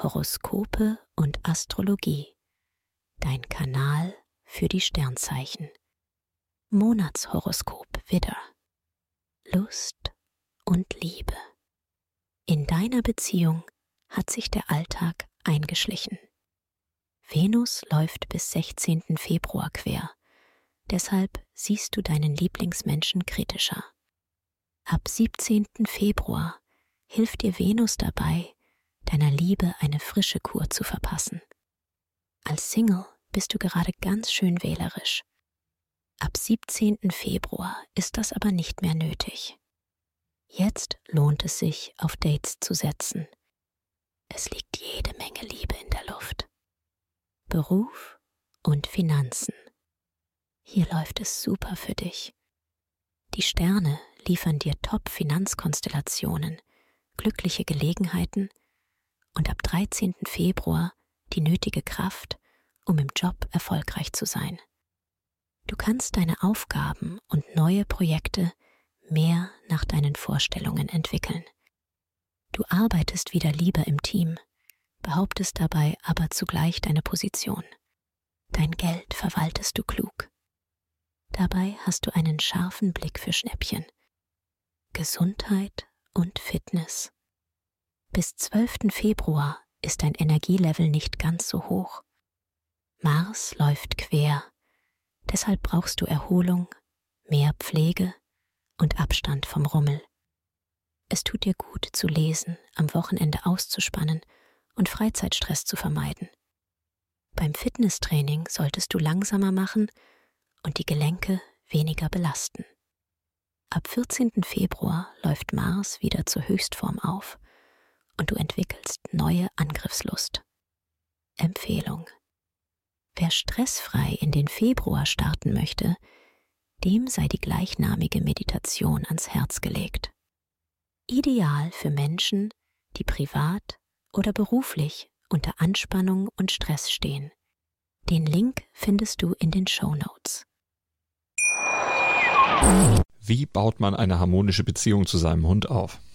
Horoskope und Astrologie. Dein Kanal für die Sternzeichen. Monatshoroskop Widder. Lust und Liebe. In deiner Beziehung hat sich der Alltag eingeschlichen. Venus läuft bis 16. Februar quer. Deshalb siehst du deinen Lieblingsmenschen kritischer. Ab 17. Februar hilft dir Venus dabei, deiner Liebe eine frische Kur zu verpassen. Als Single bist du gerade ganz schön wählerisch. Ab 17. Februar ist das aber nicht mehr nötig. Jetzt lohnt es sich, auf Dates zu setzen. Es liegt jede Menge Liebe in der Luft. Beruf und Finanzen. Hier läuft es super für dich. Die Sterne liefern dir Top-Finanzkonstellationen, glückliche Gelegenheiten und ab 13. Februar die nötige Kraft, um im Job erfolgreich zu sein. Du kannst deine Aufgaben und neue Projekte mehr nach deinen Vorstellungen entwickeln. Du arbeitest wieder lieber im Team, behauptest dabei aber zugleich deine Position. Dein Geld verwaltest du klug. Dabei hast du einen scharfen Blick für Schnäppchen. Gesundheit und Fitness. Bis 12. Februar ist dein Energielevel nicht ganz so hoch. Mars läuft quer, deshalb brauchst du Erholung, mehr Pflege und Abstand vom Rummel. Es tut dir gut zu lesen, am Wochenende auszuspannen und Freizeitstress zu vermeiden. Beim Fitnesstraining solltest du langsamer machen und die Gelenke weniger belasten. Ab 14. Februar läuft Mars wieder zur Höchstform auf und du entwickelst neue Angriffslust. Empfehlung. Wer stressfrei in den Februar starten möchte, dem sei die gleichnamige Meditation ans Herz gelegt. Ideal für Menschen, die privat oder beruflich unter Anspannung und Stress stehen. Den Link findest du in den Show Notes. Wie baut man eine harmonische Beziehung zu seinem Hund auf?